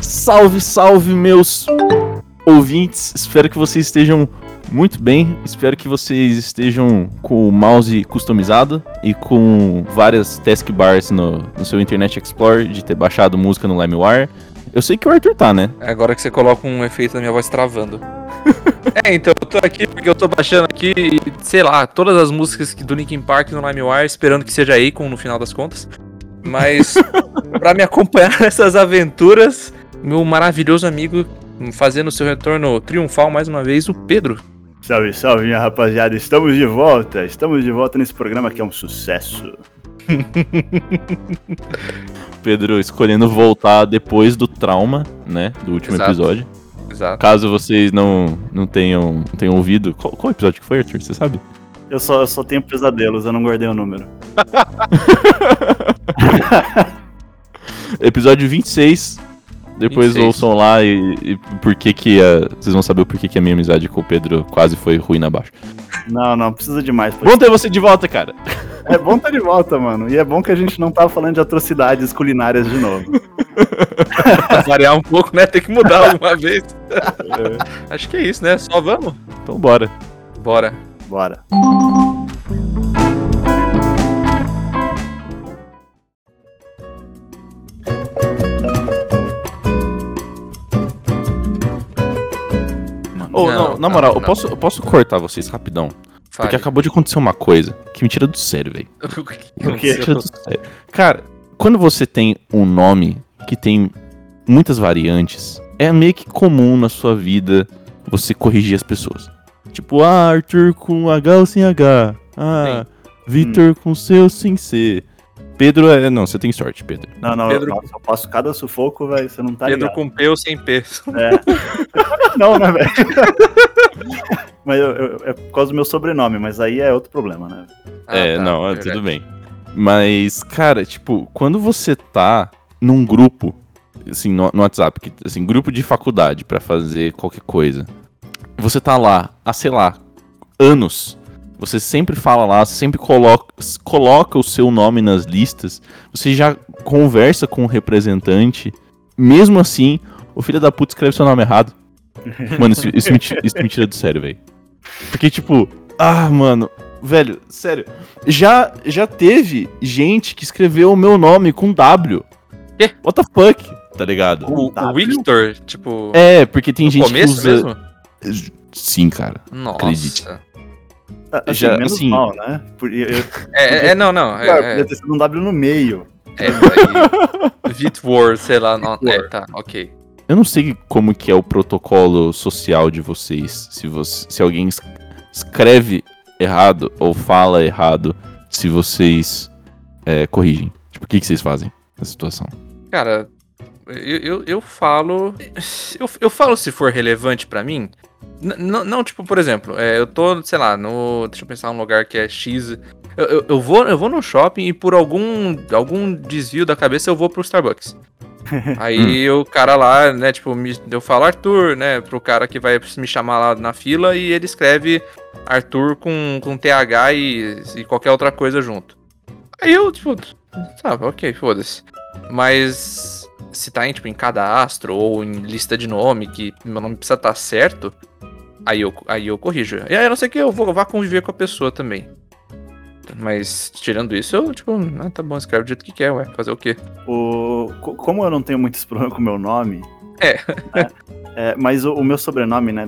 Salve, salve, meus ouvintes. Espero que vocês estejam muito bem. Espero que vocês estejam com o mouse customizado e com várias taskbars no, no seu Internet Explorer, de ter baixado música no LimeWire. Eu sei que o Arthur tá, né? É agora que você coloca um efeito na minha voz travando. é, então, eu tô aqui porque eu tô baixando aqui, sei lá, todas as músicas do Linkin Park no LimeWire, esperando que seja Akon no final das contas. Mas, pra me acompanhar nessas aventuras, meu maravilhoso amigo, fazendo seu retorno triunfal mais uma vez, o Pedro. Salve, salve, minha rapaziada. Estamos de volta. Estamos de volta nesse programa que é um sucesso. Pedro escolhendo voltar depois do trauma, né? Do último Exato. episódio. Exato. Caso vocês não, não, tenham, não tenham ouvido. Qual, qual episódio que foi, Arthur? Você sabe? Eu só, eu só tenho pesadelos, eu não guardei o número. Episódio 26. Depois 26. ouçam lá e, e por que que a, vocês vão saber o porquê que a minha amizade com o Pedro quase foi ruim abaixo. Não, não, precisa demais. pô. Bom ter você de volta, cara. É bom estar de volta, mano. E é bom que a gente não tá falando de atrocidades culinárias de novo. Pra variar um pouco, né? Tem que mudar alguma vez. Acho que é isso, né? Só vamos? Então bora. Bora. Bora. Na moral, não, eu, posso, eu posso cortar vocês rapidão? Fale. Porque acabou de acontecer uma coisa que me tira do sério, velho. O que? Me tira do sério. Cara, quando você tem um nome que tem muitas variantes, é meio que comum na sua vida você corrigir as pessoas. Tipo, ah, Arthur com H ou sem H. Ah, Vitor com C ou sem C. Pedro é. Não, você tem sorte, Pedro. Não, não, Pedro- nossa, eu passo cada sufoco, velho. Você não tá Pedro ligado. com P ou sem P. É. não, né, velho? mas eu, eu- é por causa do meu sobrenome, mas aí é outro problema, né? Ah, é, tá, não, é tudo bem. Mas, cara, tipo, quando você tá num grupo, assim, no, no WhatsApp, que, assim, grupo de faculdade pra fazer qualquer coisa, você tá lá há, sei lá, anos. Você sempre fala lá, você sempre coloca, coloca o seu nome nas listas, você já conversa com o representante. Mesmo assim, o filho da puta escreve seu nome errado. Mano, isso, isso me, isso me tira do sério, velho. Porque, tipo, ah, mano, velho, sério. Já, já teve gente que escreveu o meu nome com W. Quê? What the fuck? Tá ligado? O, o? Victor, tipo, É, porque tem no gente que começo usa. mesmo? Sim, cara. Nossa. Acredite. Assim, Já, menos assim- mal, né? Por, eu, eu, É, é, não, não. É, Claro, é, podia ter sido um W no meio. é, aí, Vitor, sei lá. Não, é, tá, ok. Eu não sei como que é o protocolo social de vocês. Se, você, se alguém es- escreve errado ou fala errado, se vocês é, corrigem. Tipo, o que, que vocês fazem nessa situação? Cara, eu, eu, eu falo. Eu, eu falo se for relevante pra mim. N- não, tipo, por exemplo, é, eu tô, sei lá, no. Deixa eu pensar um lugar que é X. Eu, eu, eu vou, eu vou no shopping e por algum, algum desvio da cabeça eu vou pro Starbucks. Aí o cara lá, né, tipo, me, eu falo Arthur, né, pro cara que vai me chamar lá na fila e ele escreve Arthur com, com TH e, e qualquer outra coisa junto. Aí eu, tipo, tá, ok, foda-se. Mas se tá em, tipo, em cadastro ou em lista de nome, que meu nome precisa estar certo, aí eu, aí eu corrijo. E aí a não ser que eu vou, vá conviver com a pessoa também. Mas tirando isso, eu, tipo, ah, tá bom, escreve do jeito que quer, ué, fazer o quê? O, co- como eu não tenho muitos problemas com o meu nome. É. né, é, mas o, o meu sobrenome, né?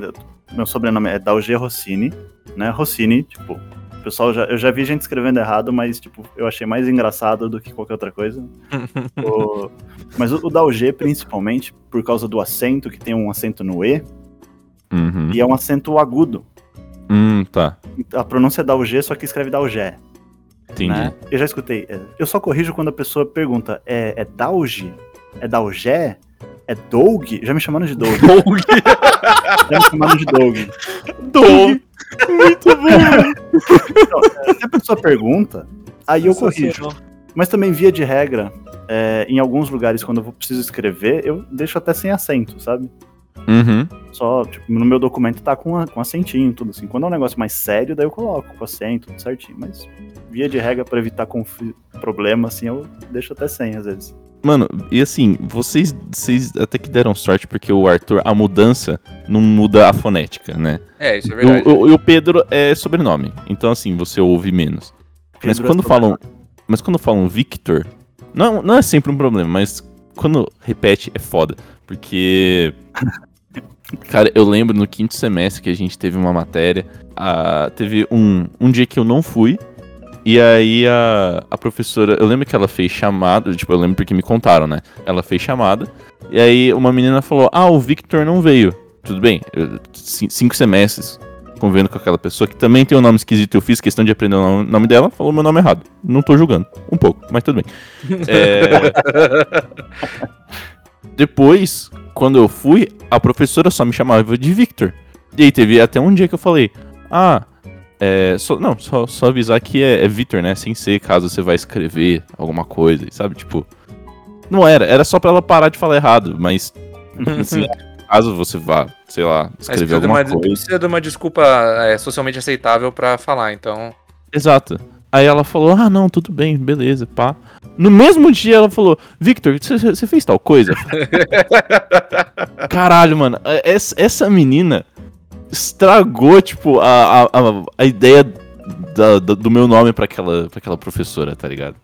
Meu sobrenome é Dalg Rossini, né? Rossini, tipo. O pessoal já, eu já vi gente escrevendo errado, mas, tipo, eu achei mais engraçado do que qualquer outra coisa. O- mas o, o Dalg, principalmente, por causa do acento, que tem um acento no E, Uhum. e é um acento agudo. Hum, tá. A pronúncia é Dalg, só que escreve Dalgé. Entendi. né? Eu já escutei. é, Eu só corrijo quando a pessoa pergunta: é, é? É Dalgé? É Doug? Já me chamaram de Doug. Já me chamaram de Doug. Doug. Muito bom. Então, é, se a pessoa pergunta, aí eu corrijo. Mas também, via de regra, é, em alguns lugares, quando eu vou- preciso escrever, eu deixo até sem acento, sabe? Uhum. Só, tipo, no meu documento tá com, a, com acentinho, tudo assim. Quando é um negócio mais sério, daí eu coloco com acento, tudo certinho. Mas, via de regra, pra evitar problema, assim, eu deixo até sem, às vezes. Mano, e assim, vocês, vocês até que deram sorte, porque o Arthur, a mudança não muda a fonética, né? É, isso é E verdade. o, o- e o Pedro é sobrenome. Então, assim, você ouve menos. Mas Pedro quando é falam. Mas quando falam Victor, não, não é sempre um problema, mas quando repete é foda. Porque. Cara, eu lembro no quinto semestre que a gente teve uma matéria. ah, teve um, um dia que eu não fui. E aí a, a professora. Eu lembro que ela fez chamada. Tipo, eu lembro porque me contaram, né? Ela fez chamada. E aí uma menina falou: Ah, o Victor não veio. Tudo bem, eu- cin- cinco semestres convivendo com aquela pessoa que também tem um nome esquisito. Eu fiz questão de aprender o nome- nome dela, falou meu nome errado. Não tô julgando. Um pouco, mas tudo bem. É, Depois, quando eu fui, a professora só me chamava de Victor. E aí teve até um dia que eu falei: Ah, é. Só, não, só, só avisar que é, é Victor, né? Sem ser caso você vai escrever alguma coisa, sabe? Tipo. Não era, era só pra ela parar de falar errado, mas. Assim, caso você vá, sei lá, escrever de, alguma uma, coisa. precisa de uma desculpa é, socialmente aceitável pra falar, então. Exato. Aí ela falou: Ah, não, tudo bem, beleza, pá. No mesmo dia ela falou: Victor, você- você fez tal coisa? Caralho, mano, essa, essa menina estragou, tipo, a, a, a, ideia da- da- do meu nome pra aquela, pra aquela professora, tá ligado?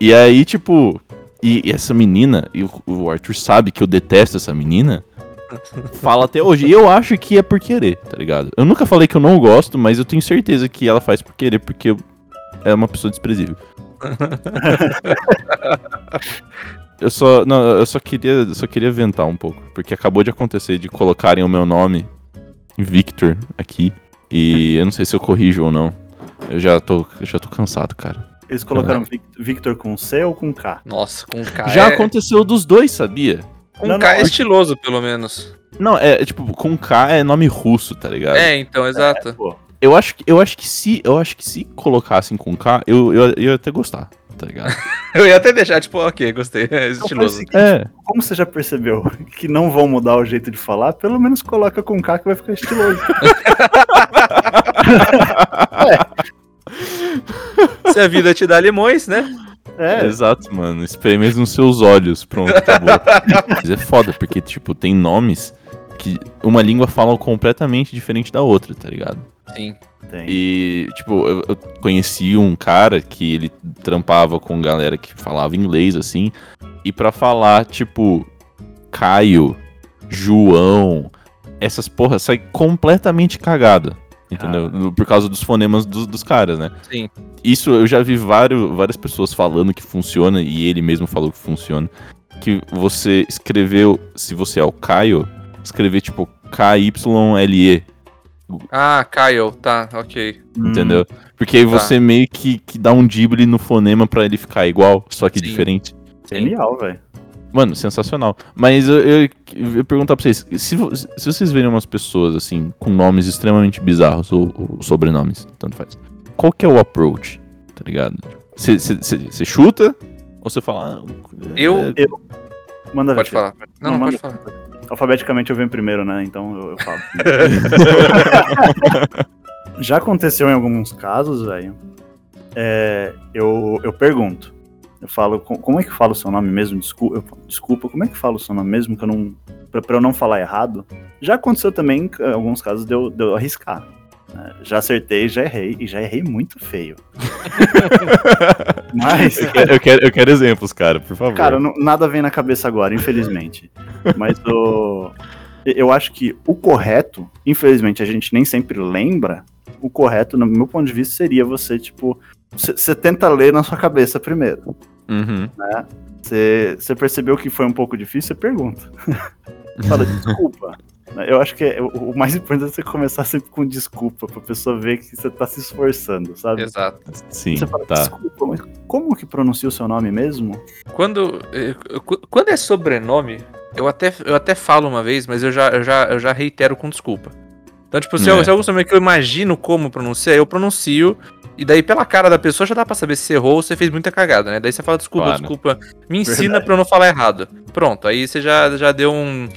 E aí, tipo, e, e essa menina, e o, o Arthur sabe que eu detesto essa menina. Fala até hoje. E eu acho que é por querer, tá ligado? Eu nunca falei que eu não gosto, mas eu tenho certeza que ela faz por querer, porque eu- é uma pessoa desprezível. eu só. Não, eu só queria. eu só queria ventar um pouco. Porque acabou de acontecer de colocarem o meu nome Victor aqui. E eu não sei se eu corrijo ou não. Eu já tô, eu já tô cansado, cara. Eles colocaram Vic- Victor com C ou com K? Nossa, com K. já é, aconteceu dos dois, sabia? Com Não, K não, é estiloso, pelo menos. Não, é, é tipo, com K é nome russo, tá ligado? É, então, exato. Pô, Eu acho que, eu acho que se, eu acho que se colocassem com K, eu, eu, eu ia até gostar, tá ligado? Eu ia até deixar, tipo, ok, gostei. É então estiloso. seguinte, é. como você já percebeu que não vão mudar o jeito de falar, pelo menos coloca com K que vai ficar estiloso. Se a vida te dá limões, né? É, Exato, mano. Espreme nos seus olhos. Pronto, acabou. Mas é foda, porque, tipo, tem nomes que uma língua fala completamente diferente da outra, tá ligado? Sim. tem. E, tipo, eu, eu conheci um cara que ele trampava com galera que falava inglês, assim, e pra falar, tipo, Caio, João, essas porra sai completamente cagada. Entendeu? No- Por causa dos fonemas dos, dos caras, né? Sim. Isso eu já vi vários, várias pessoas falando que funciona, e ele mesmo falou que funciona. Que você escreveu, se você é o Caio, escrever tipo K-Y-L-E, Ah, Kyle, tá, ok. Hum, entendeu? Porque aí Tá. você meio que, que dá um drible no fonema pra ele ficar igual, só que Sim. diferente. Genial, velho. Mano, sensacional. Mas eu, eu, eu ia perguntar pra vocês, se, se vocês verem umas pessoas assim, com nomes extremamente bizarros, ou, ou sobrenomes, tanto faz. Qual que é o approach, tá ligado? Você chuta? Ou você fala. ah, Eu- é, Manda Pode ver. falar. Não, Não, não, pode falar. Alfabeticamente eu venho primeiro, né? Então eu, eu falo. Já aconteceu em alguns casos, velho. é, eu, eu pergunto. Eu falo, "Co- como é que fala o seu nome mesmo? Desculpa, eu desculpa como é que fala o seu nome mesmo? Que eu não. Pra, pra eu não falar errado. Já aconteceu também, em alguns casos, de eu, de eu arriscar. Né? Já acertei, já errei, e já errei muito feio. Mas. eu, quero, eu, quero, eu quero exemplos, cara, por favor. Cara, não- nada vem na cabeça agora, infelizmente. Mas o. Eu acho que o correto, infelizmente a gente nem sempre lembra, o correto, no meu ponto de vista, seria você, tipo. Você tenta ler na sua cabeça primeiro. Uhum. Você você percebeu que foi um pouco difícil, você pergunta. Fala desculpa. Eu acho que é- o mais importante é você começar sempre com desculpa, pra pessoa ver que você tá se esforçando, sabe? Exato. Sim, Você fala, tá. desculpa, mas como que pronuncia o seu nome mesmo? Quando, eh, qu- quando é sobrenome, eu até, eu até falo uma vez, mas eu já, eu já, eu já reitero com desculpa. Então, tipo, se, É. eu, se é algum sobrenome que eu imagino como pronunciar, eu pronuncio. E daí, pela cara da pessoa, já dá pra saber se você errou ou se fez muita cagada, né? Daí você fala, desculpa, Claro. desculpa. Me ensina Verdade. pra eu não falar errado. Pronto, aí você já, já deu um,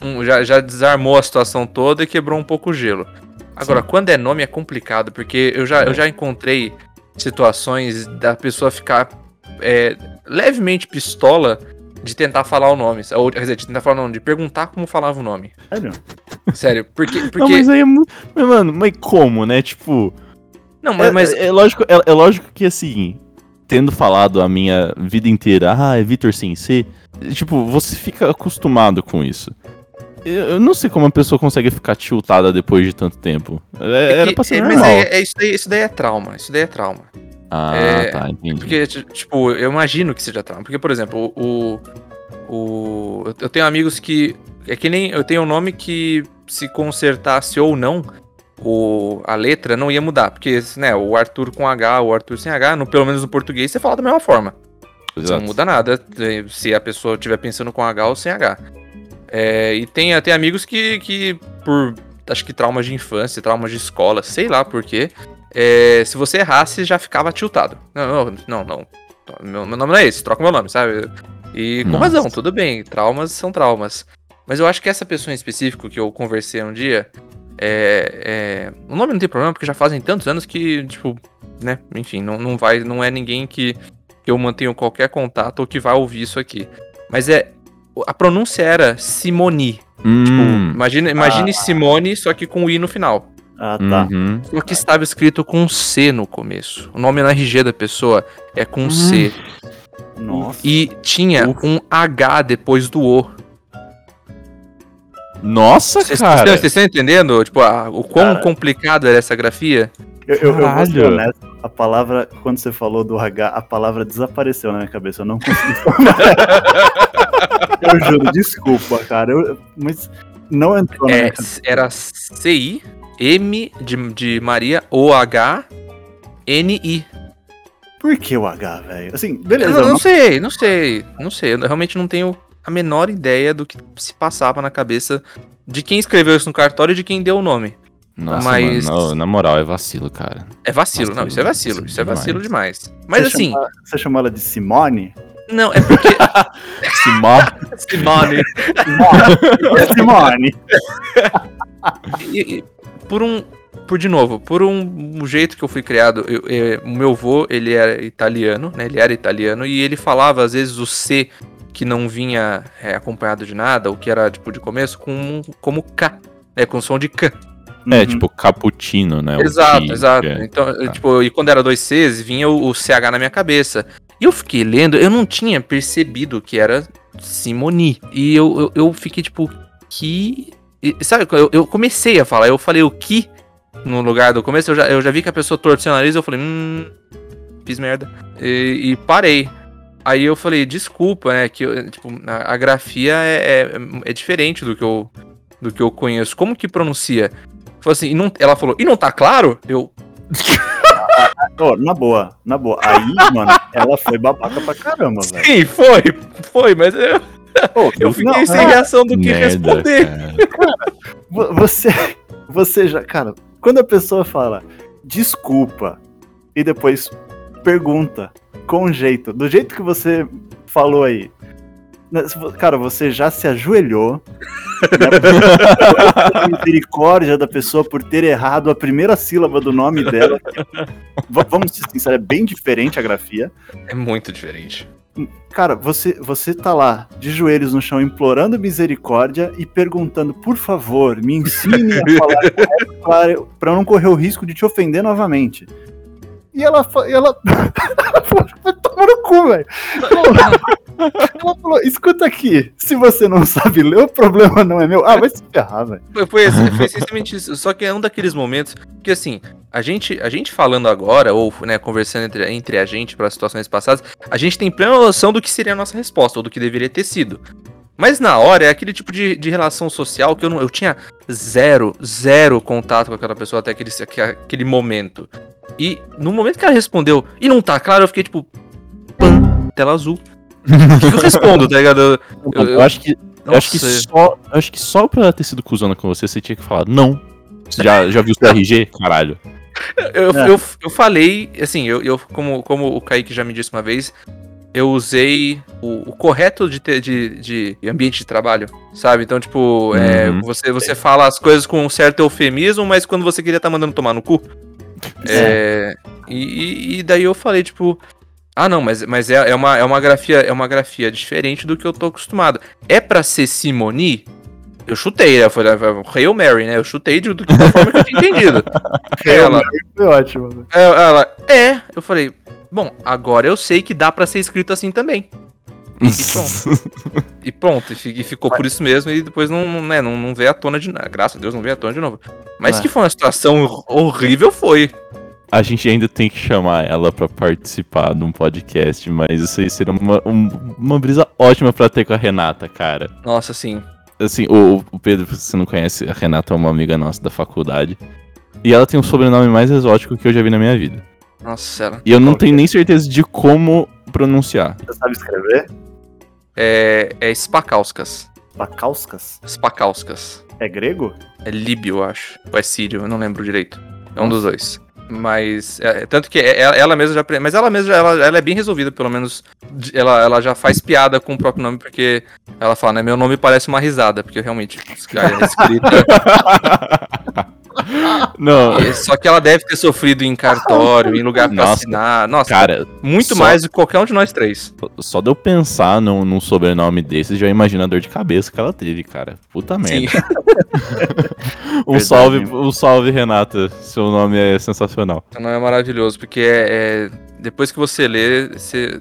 um- já, já desarmou a situação toda e quebrou um pouco o gelo. Agora, Sim. quando é nome é complicado, porque eu já, eu já encontrei situações da pessoa ficar é, levemente pistola de tentar falar o nome. Ou, quer dizer, de tentar falar o nome, de perguntar como falava o nome. Sério? Sério, porque. porque Não, mas aí é muito. Mas, mano, mas como, né? Tipo. não, mas, É, mas é, é lógico, é, é lógico que assim, tendo falado a minha vida inteira, ah, é Vitor sem C, tipo, você fica acostumado com isso. Eu, não sei como uma pessoa consegue ficar tiltada depois de tanto tempo. É, era que- pra ser é, mas normal. é, é isso, daí, isso daí é trauma. Isso daí é trauma. Ah, é- tá, entendi. Porque, ti- tipo, eu imagino que seja trauma. Porque, por exemplo, o. o eu- tenho amigos que. É que nem. Eu tenho um nome que, se consertasse ou não, o, a letra não ia mudar. Porque, né, o Arthur com H, o Arthur sem H, no, pelo menos no português, você fala da mesma forma. Exato. não muda nada se a pessoa estiver pensando com H ou sem H. É, e tem até amigos que, que, por acho que traumas de infância, traumas de escola, sei lá por quê, é, se você errasse já ficava tiltado. Não, não, não, não. Meu, meu nome não é esse, troca meu nome, sabe? E com Nossa. razão, tudo bem, traumas são traumas. Mas eu acho que essa pessoa em específico que eu conversei um dia, é, é, o nome não tem problema porque já fazem tantos anos que, tipo, né, enfim, não, não vai, não é ninguém que que eu mantenho qualquer contato ou que vai ouvir isso aqui. Mas é. A pronúncia era Simoni. Hum, Tipo, imagine, imagine Simone, só que com o I no final. Ah, tá. uhum. Só que estava escrito com C no começo. O nome na RG da pessoa é com C. Nossa. E tinha Ufa. um H depois do O. Nossa, cara. vocês estão entendendo? Tipo, a- o quão Cara. complicado era essa grafia? Eu, eu, eu vou ser honesto, a palavra, quando você falou do H, a palavra desapareceu na minha cabeça. Eu não consegui falar. eu juro, desculpa, cara. eu- mas não entrou na É, minha cabeça. era C-I, M de, de Maria, O-H, N-I. Por que o H, velho? Assim, beleza. não, eu não não- sei, não sei, não sei. Eu realmente não tenho a menor ideia do que se passava na cabeça de quem escreveu isso no cartório e de quem deu o nome. Nossa, Mas- mano, na- na moral, é vacilo, cara. É vacilo, Nossa, não, isso é vacilo, vacilo isso é vacilo demais. Mas você assim, chama- você chamou ela de Simone? não, é porque. Simar. Simone. É Simone. E- e por um. Por de novo, por um, um jeito que eu fui criado, eu- é, o meu avô, ele era italiano, né? Ele era italiano e ele falava às vezes o C que não vinha é, acompanhado de nada, o que era tipo de começo, com, como K, né? Com som de K. É, Uhum. tipo, cappuccino, né? Exato, exato. é. Então, eu, tipo, e quando era dois Cs, vinha o, o CH na minha cabeça. E eu fiquei lendo, eu não tinha percebido que era Simoni. E eu, eu, eu fiquei tipo, que. e, sabe, eu, eu comecei a falar, eu falei o que no lugar do começo, eu já, eu já vi que a pessoa torceu o nariz, eu falei, hum, fiz merda. E, e parei. Aí eu falei, desculpa, né? Que eu, tipo, a, a grafia é, é, é diferente do que, eu, do que eu conheço. Como que pronuncia? Falou assim, e não, ela falou, e não tá claro? Eu, Ô, na boa, na boa. Aí, mano, ela foi babaca pra caramba, velho. sim, foi, foi, mas eu, Ô, eu fiquei não, sem é, reação do que Merda, responder. cara. vo- Você, você já, cara, quando a pessoa fala desculpa e depois pergunta com jeito, do jeito que você falou aí, cara, você já se ajoelhou, né, por misericórdia da pessoa por ter errado a primeira sílaba do nome dela. Vamos ser sinceros, é bem diferente a grafia. É muito diferente. Cara, você, você tá lá, de joelhos no chão, implorando misericórdia e perguntando, por favor, me ensine a falar pra eu não correr o risco de te ofender novamente. E ela, e ela... vai tomar no cu, velho. Ela falou, escuta aqui, se você não sabe ler, o problema não é meu. Ah, vai se ferrar, velho. Foi, foi, assim, foi essencialmente isso. Só que é um daqueles momentos que, assim, a gente, a gente falando agora, ou né, conversando entre, entre a gente para situações passadas, a gente tem plena noção do que seria a nossa resposta, ou do que deveria ter sido. Mas na hora é aquele tipo de, de relação social que eu, não, eu tinha zero, zero contato com aquela pessoa até aquele, aquele momento. E no momento que ela respondeu, e não tá claro, eu fiquei tipo, pã, tela azul. O que eu respondo, tá ligado? Eu- Eu, eu- acho que, eu acho que só, eu acho que só pra ela ter sido cuzona com você, você tinha que falar, não. Você já, já viu o seu RG? Caralho. Eu, É. eu, eu falei, assim, eu, eu como, como o Kaique já me disse uma vez, eu usei o, o correto de, ter, de, de ambiente de trabalho, sabe? Então, tipo, é, Uhum. você, você fala as coisas com um certo eufemismo, mas quando você queria tá mandando tomar no cu. É, e, e- e daí eu falei, tipo. Ah, não, mas, mas é, é, uma, é, uma grafia, é uma grafia diferente do que eu tô acostumado. É pra ser Simoni? Eu chutei, né? Foi Hail Mary, né? Eu chutei de, do que da forma que eu tinha entendido. ela, Foi ótimo. né? é, ela, é. Eu falei, bom, agora eu sei que dá pra ser escrito assim também. E pronto, e, fi- e ficou por isso mesmo, e depois não, né, não, não veio à tona de nada. Graças a Deus não veio à tona de novo. Mas É. que foi uma situação horrível, foi. A gente ainda tem que chamar ela pra participar de um podcast, mas isso aí seria uma, um- uma brisa ótima pra ter com a Renata, cara. Nossa, assim. Assim, o, o Pedro, se você não conhece, a Renata é uma amiga nossa da faculdade. E ela tem um sobrenome mais exótico que eu já vi na minha vida. Nossa, ela. E eu não tenho é? nem certeza de como pronunciar. Você sabe escrever? É, é Spakauskas. Pacauskas? Spakauskas. É grego? É líbio, eu acho. Ou é sírio, eu não lembro direito. É um dos dois. Mas, é, tanto que é- ela, ela mesma já. Mas ela mesma, já- ela, ela é bem resolvida, pelo menos. Ela, ela já faz piada com o próprio nome, porque ela fala, né? Meu nome parece uma risada, porque realmente, a escrita. Não, É, Só que ela deve ter sofrido em cartório, em lugar pra Nossa, assinar. Nossa, cara, muito só- mais do que qualquer um de nós três. só de eu pensar num, num sobrenome desses, já imagina a dor de cabeça que ela teve, cara. Puta Sim. merda. Um Verdade, salve, um salve, Renata. Seu nome é sensacional. Então é maravilhoso, porque é, é- depois que você lê, você.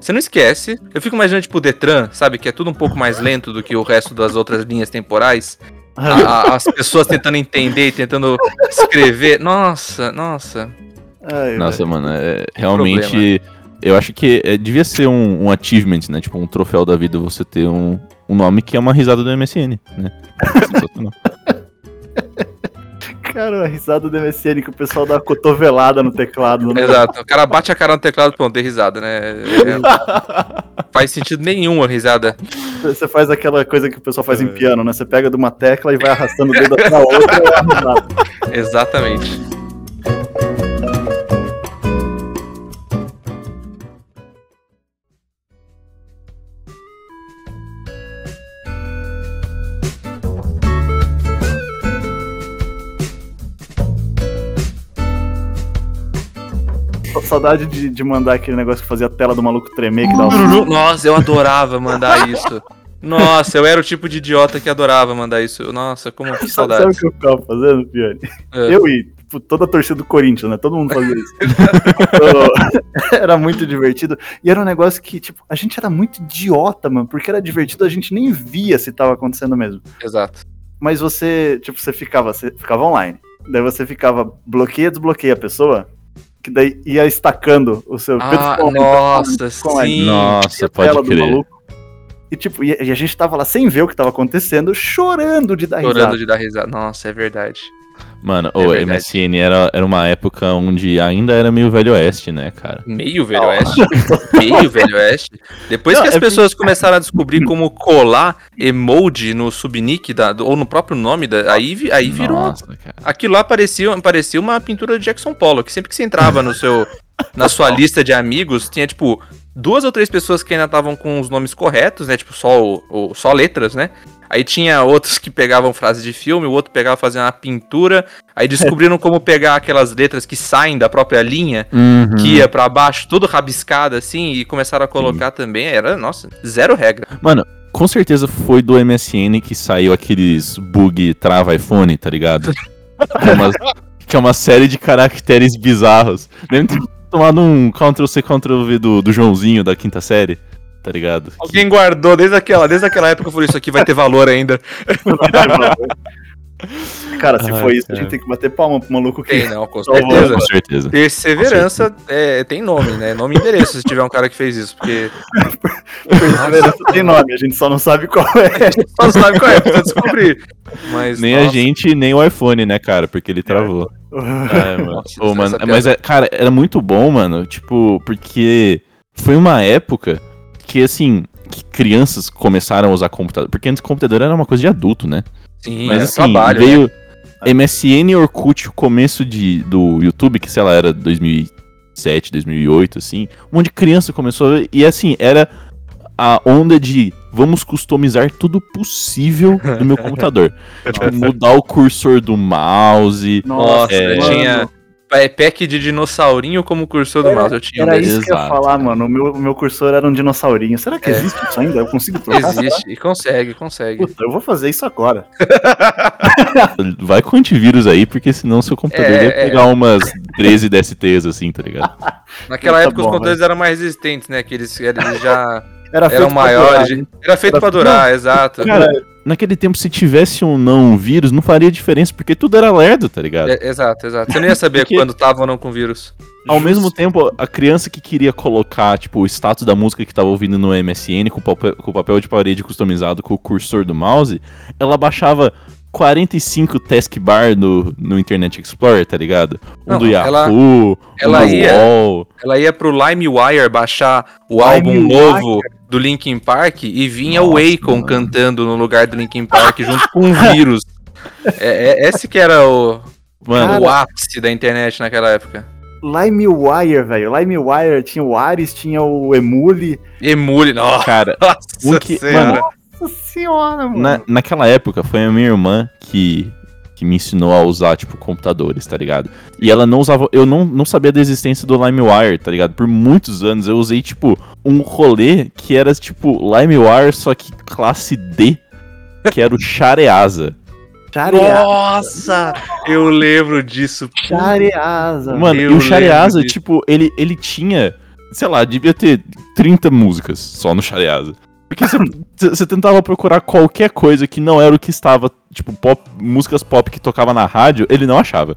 Você não esquece. Eu fico imaginando, tipo, o Detran, sabe? Que é tudo um pouco mais lento do que o resto das outras linhas temporais. A- as pessoas tentando entender tentando escrever. Nossa, nossa. Ai, Nossa, velho. mano, é, realmente. Eu acho que é, devia ser um, um achievement, né? Tipo, um troféu da vida você ter um, um nome que é uma risada do MSN, né? Sensacional. Cara, a risada do MSN que o pessoal dá uma cotovelada no teclado. né? Exato. O cara bate a cara no teclado, pronto, dei risada, né? É- faz sentido nenhum a risada. Você faz aquela coisa que o pessoal faz em É. piano, né? Você pega de uma tecla e vai arrastando o dedo até a outra e é. Exatamente. Saudade de, de mandar aquele negócio que fazia a tela do maluco tremer, que dá um... Nossa, eu adorava mandar isso. Nossa, eu era o tipo de idiota que adorava mandar isso. Nossa, como que Sabe, sabe o saudade. que eu ficava fazendo, Pione? É. Eu e tipo, toda a torcida do Corinthians, né? Todo mundo fazia isso. Eu- era muito divertido. E era um negócio que, tipo, a gente era muito idiota, mano. Porque era divertido, a gente nem via se tava acontecendo mesmo. Exato. Mas você, tipo, você ficava, você ficava online. Daí você ficava, bloqueia, desbloqueia a pessoa. Que daí ia estacando o seu. Ah, principalmente nossa, com a- sim. Nossa, a tela pode do crer. maluco. E tipo, e, e a gente tava lá sem ver o que tava acontecendo, chorando de dar Chorando risada. de dar risada. Nossa, é verdade. Mano, É o verdade. MSN era, era uma época onde ainda era meio velho oeste, né, cara? Meio Velho. Oeste. Meio Velho Oeste. Depois Não, que as é pessoas começaram a descobrir como colar emoji no subnick da, ou no próprio nome, da, aí, aí virou. Nossa, cara. Aquilo lá parecia, parecia uma pintura de Jackson Pollock. Sempre que você entrava no seu, na sua lista de amigos, tinha tipo duas ou três pessoas que ainda estavam com os nomes corretos, né? Tipo, só, o, o- só letras, né? Aí tinha outros que pegavam frases de filme, o outro pegava fazendo uma pintura. Aí descobriram como pegar aquelas letras que saem da própria linha, Uhum. que ia pra baixo, tudo rabiscada assim, e começaram a colocar também. Era, nossa, zero regra. Mano, com certeza foi do MSN que saiu aqueles bug trava iPhone, tá ligado? que, é uma, que é uma série de caracteres bizarros. Deve ter tomado um Ctrl-C, Ctrl-V do, do Joãozinho da quinta série, tá ligado? Alguém guardou desde aquela, desde aquela época, falou isso aqui vai ter valor ainda. Cara, se Ai, for isso, a gente tem que bater palma pro maluco que. Tem, não, com certeza. Com certeza. Perseverança é, tem nome, né? Nome e endereço se tiver um cara que fez isso, porque Perseverança tem nome, a gente só não sabe qual é. só não sabe qual é, precisa descobrir. Mas, Nem a nossa, gente, nem o iPhone, né, cara? Porque ele travou. É, mano. Nossa, essa mano, mas, é, cara, era muito bom, mano. Tipo, porque foi uma época que, assim, que crianças começaram a usar computador. Porque antes computador era uma coisa de adulto, né? sim, mas assim, trabalho, né? veio MSN e Orkut, o começo de, do YouTube, que sei lá, era 2006, 2007, 2008, assim, um monte de criança começou a ver, e assim, era a onda de vamos customizar tudo possível no meu computador. tipo, mudar o cursor do mouse. Nossa, é, tinha pack de dinossaurinho como cursor do mouse. Eu tinha Era isso que eu ia falar, mano. O meu, o meu cursor era um dinossaurinho. Será que É. existe isso ainda? Eu consigo trocar? Existe, e consegue, consegue. Puta, eu vou fazer isso agora. Vai com antivírus aí, porque senão seu computador É, deve é. pegar umas 13 DSTs, assim, tá ligado? Naquela Tá época bom, os controles eram mais resistentes, né? Que eles, eles já Era eram pra maiores. durar, né? Era feito Era- pra durar, exato. Cara, naquele tempo, se tivesse ou não um vírus, não faria diferença, porque tudo era lerdo, tá ligado? É, exato, exato. Você não ia saber Porque- quando tava ou não com vírus. Ao mesmo tempo, a criança que queria colocar, tipo, o status da música que tava ouvindo no MSN com o papel, com o papel de parede customizado com o cursor do mouse, ela baixava 45 taskbar no, no Internet Explorer, tá ligado? Um Não, do ela- Yahoo, ela um do ia- UOL. Ela ia pro LimeWire baixar o LimeWire. álbum novo do Linkin Park e vinha o Nossa, Akon mano. cantando no lugar do Linkin Park junto com um vírus. É, é- esse que era o, Mano, o ápice da internet naquela época. LimeWire, velho. LimeWire tinha o Ares, tinha o Emule. Emule, nossa cara, um que- senhora. Senhora, mano. na, naquela época foi a minha irmã que, que me ensinou a usar, tipo, computadores, tá ligado? E ela não usava. Eu não, não sabia da existência do LimeWire, tá ligado? Por muitos anos eu usei, tipo, um rolê que era, tipo, LimeWire, só que classe D, que era o. Shareasa. Nossa, eu lembro disso. Shareasa. Mano, eu e o disso. tipo, ele, ele tinha, sei lá, devia ter 30 músicas só no Shareasa. Porque você- você tentava procurar qualquer coisa que não era o que estava, tipo, pop, músicas pop que tocava na rádio, ele não achava.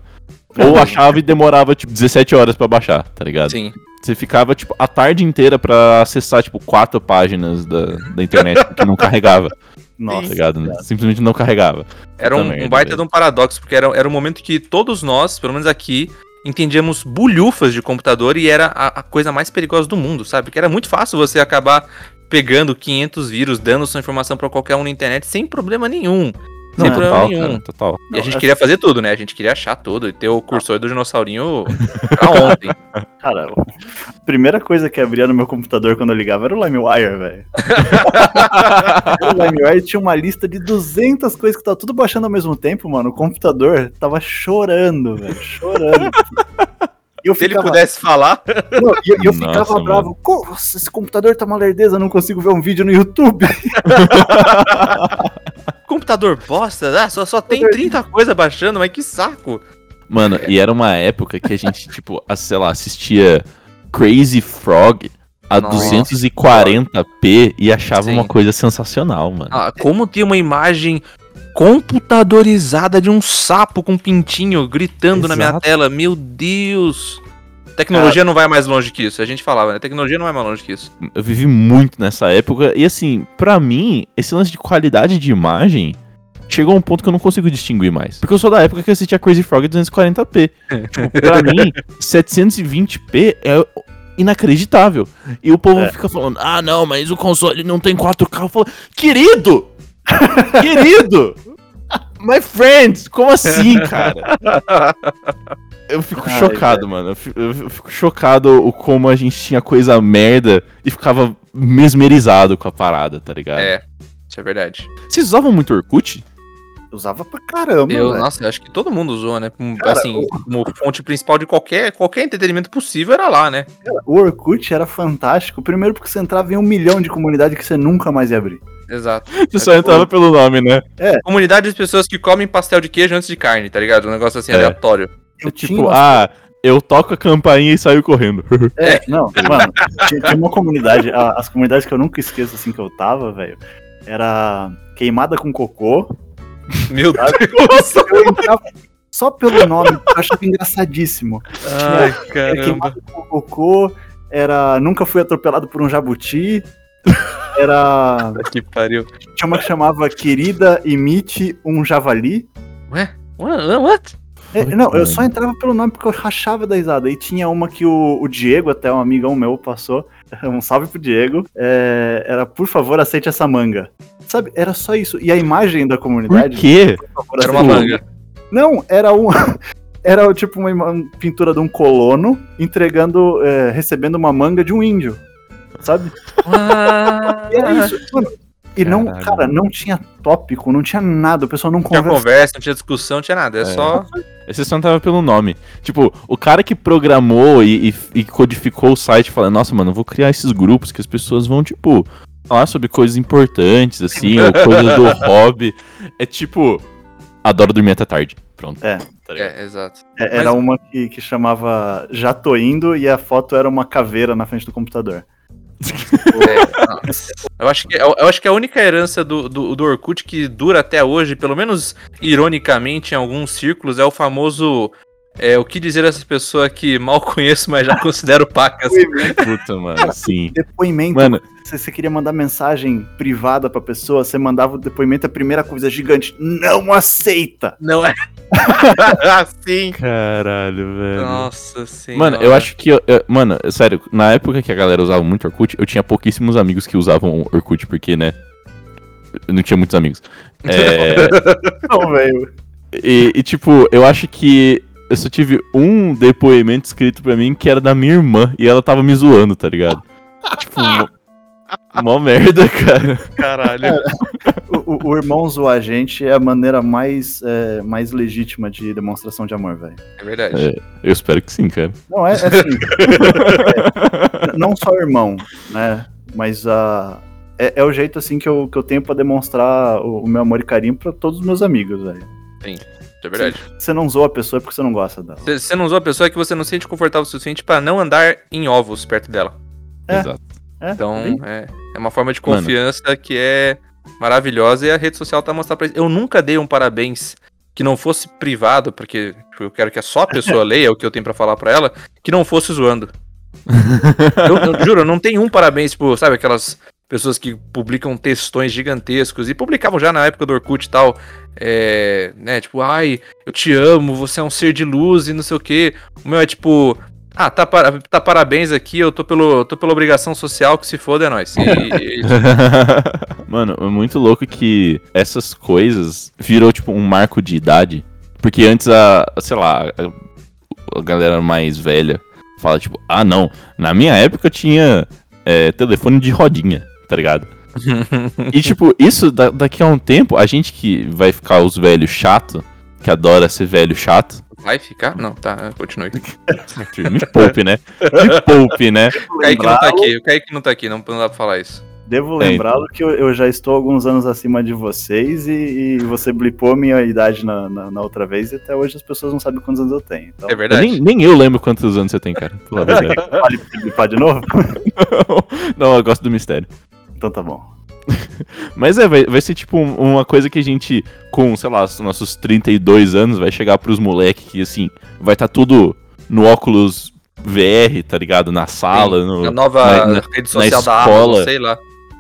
Ou achava e demorava, tipo, 17 horas pra baixar, tá ligado? Sim. Você ficava, tipo, a tarde inteira pra acessar, tipo, quatro páginas da, da internet, porque não carregava, tá Nossa. ligado? Simplesmente não carregava. Era um, um merda, baita de um paradoxo, porque era, era um momento que todos nós, pelo menos aqui, entendíamos bulhufas de computador e era a, a coisa mais perigosa do mundo, sabe? Porque era muito fácil você acabar pegando 500 vírus, dando sua informação pra qualquer um na internet sem problema nenhum. Sem Não, problema total, nenhum. cara, total. E a Não, gente é- queria fazer tudo, né? A gente queria achar tudo e ter o cursor do dinossaurinho pra ontem. Cara, a primeira coisa que abria no meu computador quando eu ligava era o LimeWire, velho. o LimeWire tinha uma lista de 200 coisas que tava tudo baixando ao mesmo tempo, mano. O computador tava chorando, velho. Chorando. Eu Se ele ficava, pudesse falar. não, e eu, eu Nossa, ficava mano. bravo. "Co- Nossa, esse computador tá uma lerdeza, eu não consigo ver um vídeo no YouTube. Computador bosta, ah, só, só tem 30 coisas baixando, mas que saco. Mano, e era uma época que a gente, tipo, a- sei lá, assistia Crazy Frog a Nossa, 240p e achava Sim. uma coisa sensacional, mano. Ah, como tem uma imagem computadorizada de um sapo com um pintinho gritando na minha Exato. tela. Meu Deus! Tecnologia não vai mais longe que isso. A gente falava, né? Tecnologia não vai mais longe que isso. Eu vivi muito nessa época e, assim, pra mim, esse lance de qualidade de imagem chegou a um ponto que eu não consigo distinguir mais. Porque eu sou da época que assistia Crazy Frog a 240p. tipo, pra mim, 720p é inacreditável. E o povo É. fica falando, ah, não, mas o console não tem 4K. Eu falo, querido! querido! My friends! Como assim, cara? Eu fico Ai, chocado, mano. Eu fico, eu fico chocado o como a gente tinha coisa merda e ficava mesmerizado com a parada, tá ligado? É, isso é verdade. Vocês usavam muito Orkut? Usava pra caramba, Eu, velho. nossa, eu acho que todo mundo usou, né? Cara, assim, como fonte principal de qualquer, qualquer entretenimento possível era lá, né? O Orkut era fantástico. Primeiro porque você entrava em um milhão de comunidade que você nunca mais ia abrir. Exato. Você só entrava pelo nome, né? Comunidade de pessoas que comem pastel de queijo antes de carne, tá ligado? Um negócio assim É. aleatório. Eu É tipo, tinha ah, eu toco a campainha e saio correndo. É, não, mano, tinha, tinha uma comunidade, a- as comunidades que eu nunca esqueço assim que eu tava, velho, era queimada com cocô. Meu? Deus! Eu entrava só pelo nome, eu achava engraçadíssimo. Ai, Era caramba. queimada com cocô, era nunca fui atropelado por um jabuti, era Que pariu. tinha uma que chamava querida imite um javali. Ué? What? What? É, não, eu só entrava pelo nome porque eu rachava da risada. E tinha uma que o, o Diego, até um amigão meu, passou. Um salve pro Diego. é, era, por favor, aceite essa manga. Sabe, era só isso. E a imagem da Por comunidade. quê? por favor, Era uma manga. Não, era um. era tipo uma pintura de um colono entregando, é, recebendo uma manga de um índio, sabe? Ah, E era isso, mano. E não, cara, não tinha tópico, não tinha nada, o pessoal não Não tinha conversa. conversa, não tinha discussão, não tinha nada. É, É. só. Esse só não tava pelo nome. Tipo, o cara que programou e, e- e codificou o site falando, nossa, mano, eu vou criar esses grupos que as pessoas vão, tipo, falar sobre coisas importantes, assim, ou coisas do hobby. É tipo, adoro dormir até tarde. Pronto. É. Tá ligado? É, exato. É, Era Mas- uma que, que chamava Já tô indo e a foto era uma caveira na frente do computador. É, eu, acho que, eu, eu acho que a única herança do, do, do Orkut que dura até hoje, pelo menos ironicamente em alguns círculos, é o famoso. É, o que dizer a essa pessoa que mal conheço, mas já considero pacas. Puta, mano, sim. Depoimento. Mano, Se você queria mandar mensagem privada pra pessoa, você mandava o depoimento, a primeira coisa gigante, não aceita! Não é? Sim. caralho, velho. Nossa senhora. Mano, eu acho que. eu- eu- mano, sério, na época que a galera usava muito Orkut, eu tinha pouquíssimos amigos que usavam Orkut, porque, né? Eu não tinha muitos amigos. É, Não, velho. e, e, tipo, eu acho que eu só tive um depoimento escrito pra mim que era da minha irmã e ela tava me zoando, tá ligado? tipo, mó, mó merda, cara. Caralho. O, o- o irmão zoar a gente é a maneira mais, é, mais legítima de demonstração de amor, velho. É verdade. É, eu espero que sim, cara. Não, é, é assim. é, não só irmão, né? Mas a. É, é o jeito assim que eu, que eu tenho pra demonstrar o, o meu amor e carinho pra todos os meus amigos, velho. É verdade. Você não zoa a pessoa é porque você não gosta dela. Você você não usou a pessoa que você não se sente confortável o suficiente pra não andar em ovos perto dela. É. Exato. É, Então, é, é uma forma de Mano. confiança que é maravilhosa e a rede social tá mostrando pra eles. Eu nunca dei um parabéns que não fosse privado, porque tipo, eu quero que só a pessoa leia o que eu tenho pra falar pra ela, que não fosse zoando. eu, eu juro, não tem um parabéns, tipo, sabe, aquelas pessoas que publicam textões gigantescos e publicavam já na época do Orkut e tal, é, né, tipo, ai, eu te amo, você é um ser de luz e não sei o que. O meu é tipo, ah, tá, para- tá parabéns aqui, eu tô, pelo, tô pela obrigação social, que se foda é nóis. E- e- e- Mano, é muito louco que essas coisas virou, tipo, um marco de idade. Porque antes a, sei lá, a, a galera mais velha fala, tipo, ah, não, na minha época tinha é, telefone de rodinha, tá ligado? E, tipo, isso da- daqui a um tempo, a gente que vai ficar os velhos chato, que adora ser velho chato, Vai ficar? Não, tá, continue. me poupe, né? Me poupe, né? O Kaique não tá aqui, o Kaique não tá aqui, não, não dá pra falar isso. Devo lembrá-lo que eu, eu já estou alguns anos acima de vocês e, e você blipou minha idade na, na, na outra vez e até hoje as pessoas não sabem quantos anos eu tenho. Então, É Eu verdade. nem, nem eu lembro quantos anos você tem, cara. Vale blipar de novo? não, eu gosto do mistério. Então tá bom. Mas é, vai, vai ser tipo um- uma coisa que a gente, com, sei lá, os nossos 32 anos, vai chegar pros moleques que, assim, vai estar tudo no óculos VR, tá ligado? Na sala, no... A nova na- na- rede social da escola. Amazon, sei lá.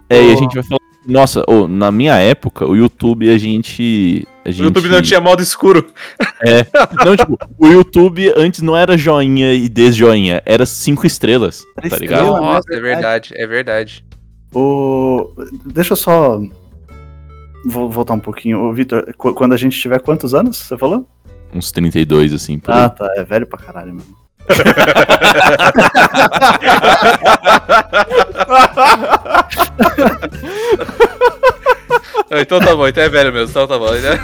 É, e a gente vai falar, nossa, ô, na minha época, o YouTube, a gente... A gente... O YouTube não tinha modo escuro. Não, tipo, o YouTube antes não era joinha e desjoinha, era cinco estrelas, tá ligado? né? Nossa, É é verdade, é verdade. O... Deixa eu só vou voltar um pouquinho. Ô, Vitor, qu- quando a gente tiver quantos anos, você falou? Uns 32, assim, por Ah, aí. tá. É velho pra caralho, mano. Então tá bom, então é velho mesmo, então tá bom. né?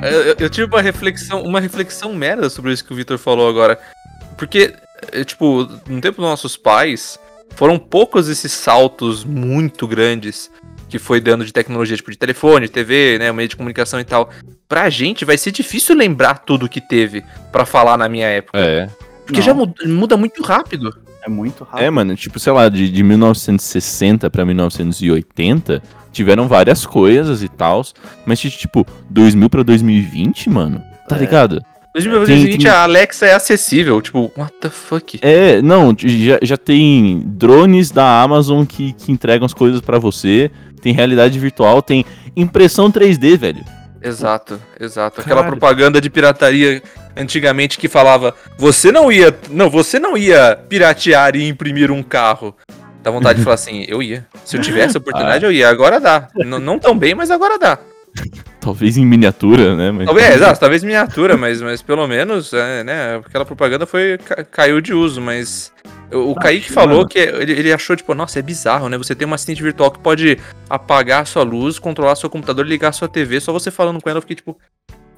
Cara, eu, eu- tive uma reflexão, uma reflexão merda sobre isso que o Victor falou agora. Porque, é, tipo, no tempo dos nossos pais, foram poucos esses saltos muito grandes que foi dando de tecnologia, tipo, de telefone, TV, né, meio de comunicação e tal. Pra gente vai ser difícil lembrar tudo que teve pra falar na minha época. É. Porque Não, já muda, muda muito rápido. É muito rápido. É, mano, tipo, sei lá, de, de 1960 pra 1980, tiveram várias coisas e tal, mas de, tipo, 2000 pra 2020, mano, tá É. ligado? 2020 tem- a Alexa é acessível, tipo, what the fuck? É, não, já, já tem drones da Amazon que, que entregam as coisas pra você, tem realidade virtual, tem impressão 3D, velho. Exato, exato. Aquela Caralho. propaganda de pirataria antigamente que falava: você não ia. Não, você não ia piratear e imprimir um carro. Dá vontade de falar assim, eu ia. Se eu tivesse a oportunidade, eu ia. Agora dá. N- não tão bem, mas agora dá. Talvez em miniatura, né? Mas... Talvez, é, exato, talvez miniatura, mas, mas pelo menos, é, né, aquela propaganda foi, ca- caiu de uso, mas o, o Kaique falou que ele, ele achou, tipo, nossa, é bizarro, né, você tem uma assistente virtual que pode apagar a sua luz, controlar seu computador, ligar a sua TV, só você falando com ela, eu fiquei tipo,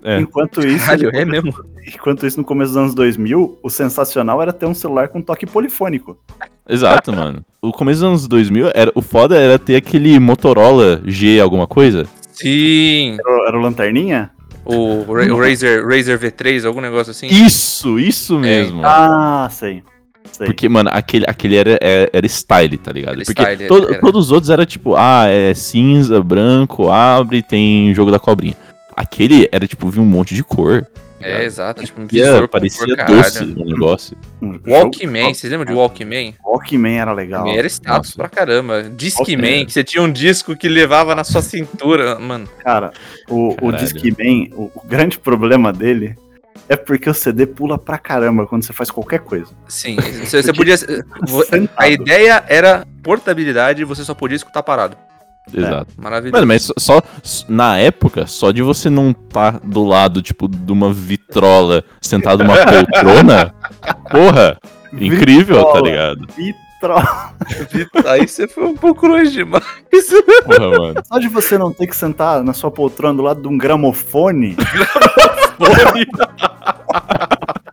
É. Enquanto isso, caralho, é mesmo? enquanto isso, no começo dos anos 2000, o sensacional era ter um celular com toque polifônico. Exato, mano. O começo dos anos 2000, era, o foda era ter aquele Motorola G alguma coisa. Sim, Era, o- era o Lanterninha? o, Ra- o Razer, Razer V3, algum negócio assim. Isso, isso mesmo. Ah, sei. Sei. Porque, mano, aquele, aquele era, era, era style, tá ligado? Era Porque style, todo- era. todos os outros era tipo, ah, é cinza, branco, abre, tem jogo da cobrinha. Aquele era tipo, vi um monte de cor. É, exato, tipo, um visor parecia cor, caralho. doce o negócio. Um jogo- Walkman, vocês lembram de Walkman? Walkman era legal. Era status Nossa. pra caramba. Discman, Walkman. que você tinha um disco que levava na sua cintura, mano. Cara, o, o. Discman, o, o grande problema dele é porque o CD pula pra caramba quando você faz qualquer coisa. Sim, você, você podia. A ideia era portabilidade e você só podia escutar parado. Exato. Maravilhoso. Mano, mas só, só- na época, só de você não tá do lado, tipo, de uma vitrola sentado numa poltrona, porra, incrível, tá Vitrola. ligado? Vitrola. Aí você foi um pouco longe demais. Porra, mano. Só de você não ter que sentar na sua poltrona do lado de um gramofone. gramofone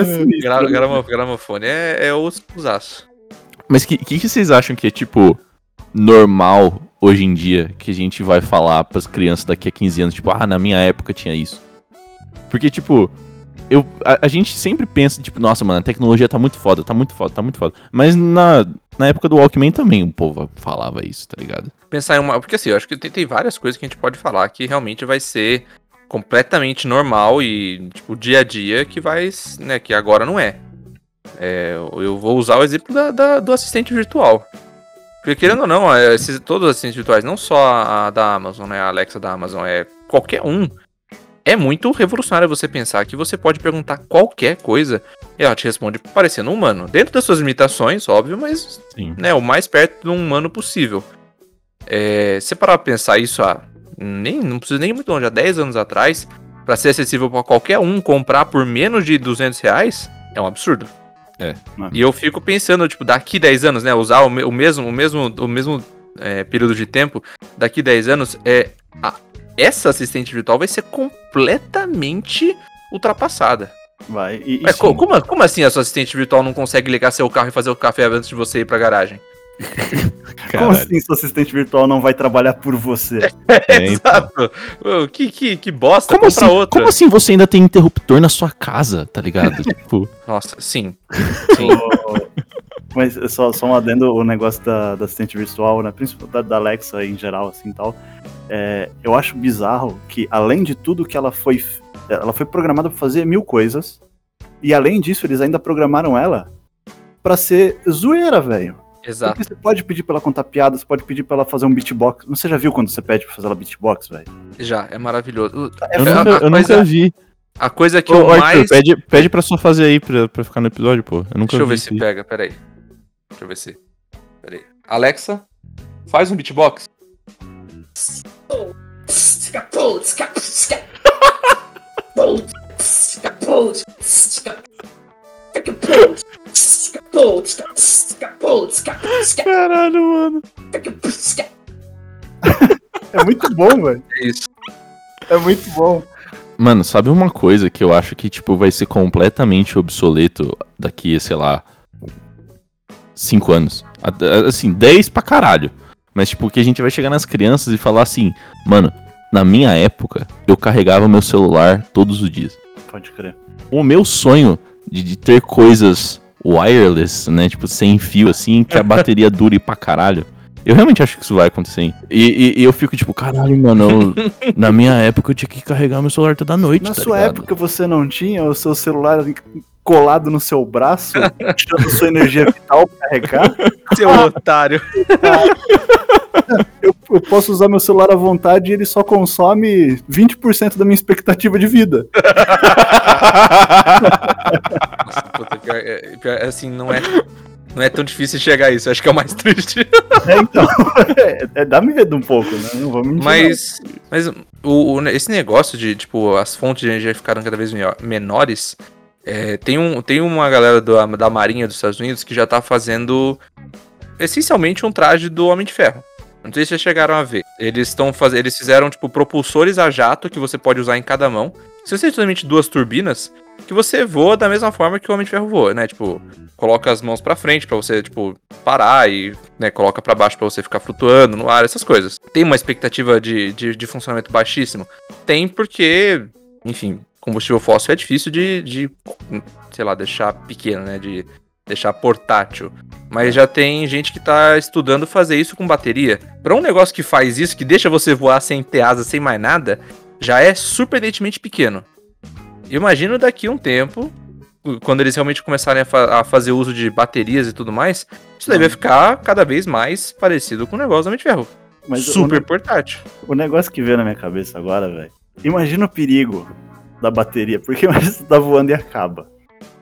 é sinistro. Gra gramo- gramofone é, é os usaço. Mas o que, que, que vocês acham que é, tipo, normal hoje em dia que a gente vai falar pras crianças daqui a 15 anos? Tipo, ah, na minha época tinha isso. Porque, tipo, eu, a, a gente sempre pensa, tipo, nossa, mano, a tecnologia tá muito foda, tá muito foda, tá muito foda. Mas na, na época do Walkman também o povo falava isso, tá ligado? Pensar em uma. Porque assim, eu acho que tem, tem várias coisas que a gente pode falar que realmente vai ser completamente normal e, tipo, dia a dia que vai. né, que agora não é. É, eu vou usar o exemplo da, da- do assistente virtual. Porque querendo ou não, esses, todos os assistentes virtuais, não só a, da Amazon, né? A Alexa da Amazon, é qualquer um. É muito revolucionário você pensar que você pode perguntar qualquer coisa e ela te responde parecendo um humano. Dentro das suas limitações, óbvio, mas Sim. né, o mais perto de um humano possível. É, se parar pra pensar isso há nem, não precisa nem ir muito longe, há 10 anos atrás, pra ser acessível pra qualquer um comprar por menos de 200 reais, é um absurdo. É. E eu fico pensando, tipo, daqui 10 anos, né, usar o, o mesmo, o mesmo, o mesmo é, período de tempo, daqui 10 anos, é, a- essa assistente virtual vai ser completamente ultrapassada. Vai. E, e Mas como, como assim a sua assistente virtual não consegue ligar seu carro e fazer o café antes de você ir pra garagem? como Caralho. assim seu assistente virtual não vai trabalhar por você? É, então. Exato. Ô, Que, que, que bosta, Como assim, outra. como assim você ainda tem interruptor na sua casa, tá ligado? tipo, Nossa, sim. Sim. O- Mas só, só um adendo o negócio da, da assistente virtual, né? Principalmente da, da Alexa em geral, assim tal. É, eu acho bizarro que, além de tudo que ela foi. Ela foi programada pra fazer mil coisas. E além disso, eles ainda programaram ela pra ser zoeira, velho. Exato. Porque você pode pedir pra ela contar piadas, você pode pedir pra ela fazer um beatbox. Você já viu quando você pede pra fazer ela beatbox, velho? Já, é maravilhoso. É eu, a- nunca, eu nunca vi. A coisa que Ô, eu Arthur, mais. pede, pede pra só fazer aí pra, pra ficar no episódio, pô. Eu nunca Deixa eu ver se aí. pega, peraí. Deixa eu ver se. Peraí. Alexa, faz um beatbox. Caralho, mano. É muito bom, velho. É isso. É muito bom. Mano, sabe uma coisa que eu acho que, tipo, vai ser completamente obsoleto daqui, sei lá, cinco anos? A- Assim, 10 pra caralho. Mas, tipo, que a gente vai chegar nas crianças e falar assim, mano, na minha época, eu carregava meu celular todos os dias. Pode crer. O meu sonho de, de ter coisas wireless, né, tipo, sem fio, assim, que a bateria dure pra caralho. Eu realmente acho que isso vai acontecer. hein? E, e- e eu fico tipo, caralho, mano, eu- na minha época eu tinha que carregar meu celular toda noite. Na tá sua ligado? época você não tinha o seu celular colado no seu braço, tirando sua energia vital pra carregar. Seu otário. Eu, eu posso usar meu celular à vontade e ele só consome 20% da minha expectativa de vida. Nossa, puta, pior, é, pior, assim, não é, não é tão difícil chegar a isso. Acho que é o mais triste. É, então, é, é, dá medo um pouco, né? Não vou mentir. Mas, mas o, o- esse negócio de, tipo, as fontes de energia ficaram cada vez menor- menores. É, tem, um, tem uma galera do- da Marinha dos Estados Unidos que já tá fazendo essencialmente um traje do Homem de Ferro. Não sei se vocês chegaram a ver. Eles estão fazendo. Eles fizeram, tipo, propulsores a jato que você pode usar em cada mão. São essencialmente duas turbinas que você voa da mesma forma que o Homem de Ferro voa, né? Tipo, coloca as mãos pra frente pra você, tipo, parar e, né, coloca pra baixo pra você ficar flutuando no ar, essas coisas. Tem uma expectativa de, de, de funcionamento baixíssimo? Tem porque, enfim, combustível fóssil é difícil de, de, sei lá, deixar pequeno, né? De deixar portátil. Mas já tem gente que tá estudando fazer isso com bateria. Pra um negócio que faz isso, que deixa você voar sem ter asa, sem mais nada, já é surpreendentemente pequeno. Imagino daqui a um tempo, quando eles realmente começarem a, fa- a fazer uso de baterias e tudo mais, isso daí vai ficar cada vez mais parecido com o negócio do Homem de Ferro. Mas o- Super portátil. O negócio que veio na minha cabeça agora, velho. Imagina o perigo da bateria, porque imagina você tá voando e acaba.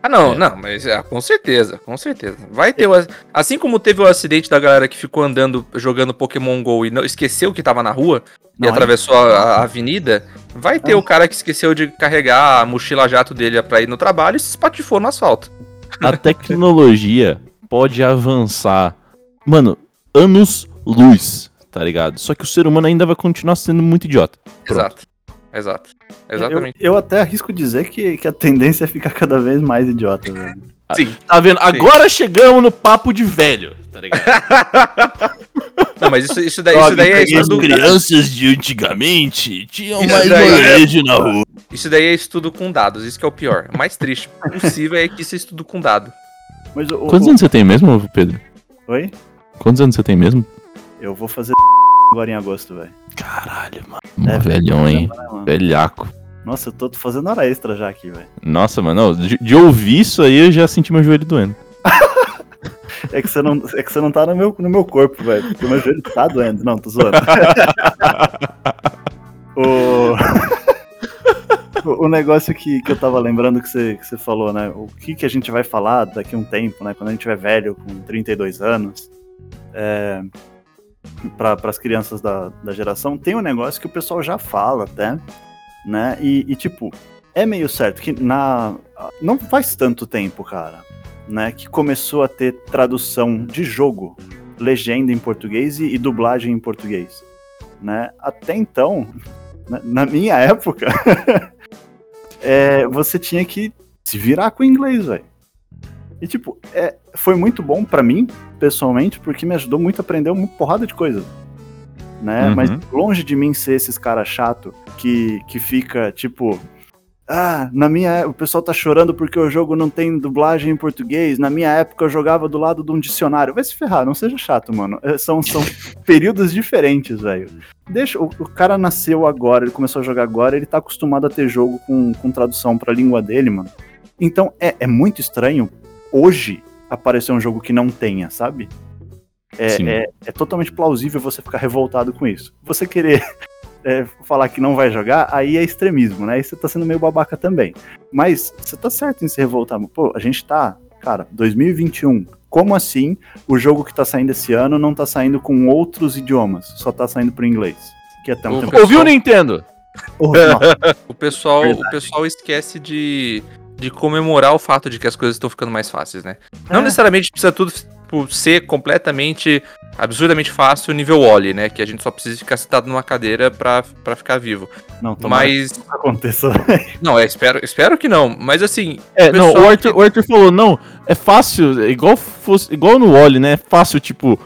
Ah, não, É. não, mas é, com certeza, com certeza. Vai ter o, ac- Assim como teve o acidente da galera que ficou andando, jogando Pokémon GO e não, esqueceu que tava na rua e Não, atravessou a, a avenida, vai ter Ah. o cara que esqueceu de carregar a mochila jato dele pra ir no trabalho e se espatifou no asfalto. A tecnologia pode avançar, mano, anos luz, tá ligado? Só que o ser humano ainda vai continuar sendo muito idiota. Pronto. Exato. Exato. Exatamente. Eu, eu até arrisco dizer que, que a tendência é ficar cada vez mais idiota, velho. Sim. Tá vendo? Agora chegamos no papo de velho, tá ligado? Não, mas isso, isso daí, isso daí é estudo. crianças de antigamente tinham Isso mais daí é- molejo na rua. Isso daí é estudo com dados, isso que é o pior. O mais triste possível é que isso é estudo com dado. Mas o, Quantos o- anos você tem mesmo, Pedro? Oi? Quantos anos você tem mesmo? Eu vou fazer agora em agosto, velho. Caralho, mano. É, velhão, hein? Mano? Velhaco. Nossa, eu tô fazendo hora extra já aqui, velho. Nossa, mano, de, de ouvir isso aí eu já senti meu joelho doendo. É que você não, é que você não tá no meu, no meu corpo, velho. Porque o meu joelho tá doendo. Não, tô zoando. o... o negócio que, que eu tava lembrando que você, que você falou, né? O que, que a gente vai falar daqui a um tempo, né? Quando a gente tiver velho, com 32 anos. É... Para as crianças da, da geração, tem um negócio que o pessoal já fala até, né? E, e, tipo, é meio certo que na. Não faz tanto tempo, cara né, que começou a ter tradução de jogo, legenda em português e, e dublagem em português. Né? Até então, na, na minha época, é, você tinha que se virar com o inglês, velho. E tipo, é, foi muito bom pra mim, pessoalmente, porque me ajudou muito a aprender uma porrada de coisa. Né? Uhum. Mas longe de mim ser esses cara chato que, que fica, tipo, ah, na minha é- o pessoal tá chorando porque o jogo não tem dublagem em português. Na minha época eu jogava do lado de um dicionário. Vai se ferrar, não seja chato, mano. É, São, são períodos diferentes, velho. Deixa, o, o cara nasceu agora, ele começou a jogar agora, ele tá acostumado a ter jogo com, com tradução pra língua dele, mano. Então é, é muito estranho hoje aparecer um jogo que não tenha, sabe? É, Sim. é, é totalmente plausível você ficar revoltado com isso. Você querer é, falar que não vai jogar, aí é extremismo, né? Aí você tá sendo meio babaca também. Mas você tá certo em se revoltar. Pô, a gente tá, cara, 2021. Como assim o jogo que tá saindo esse ano não tá saindo com outros idiomas? Só tá saindo pro inglês. Que até um O- tempo- Ouviu, Nintendo? Oh, O pessoal, o pessoal esquece de, de comemorar o fato de que as coisas estão ficando mais fáceis, né? Não É. necessariamente precisa tudo tipo, ser completamente, absurdamente fácil nível Wally, né? Que a gente só precisa ficar sentado numa cadeira pra, pra ficar vivo. não, Mas, que isso aconteça. não, é, espero, espero que não. Mas assim, É, não, o Arthur, o Arthur falou, não, é fácil, é igual, fosse, igual no Wally, né? É fácil, tipo,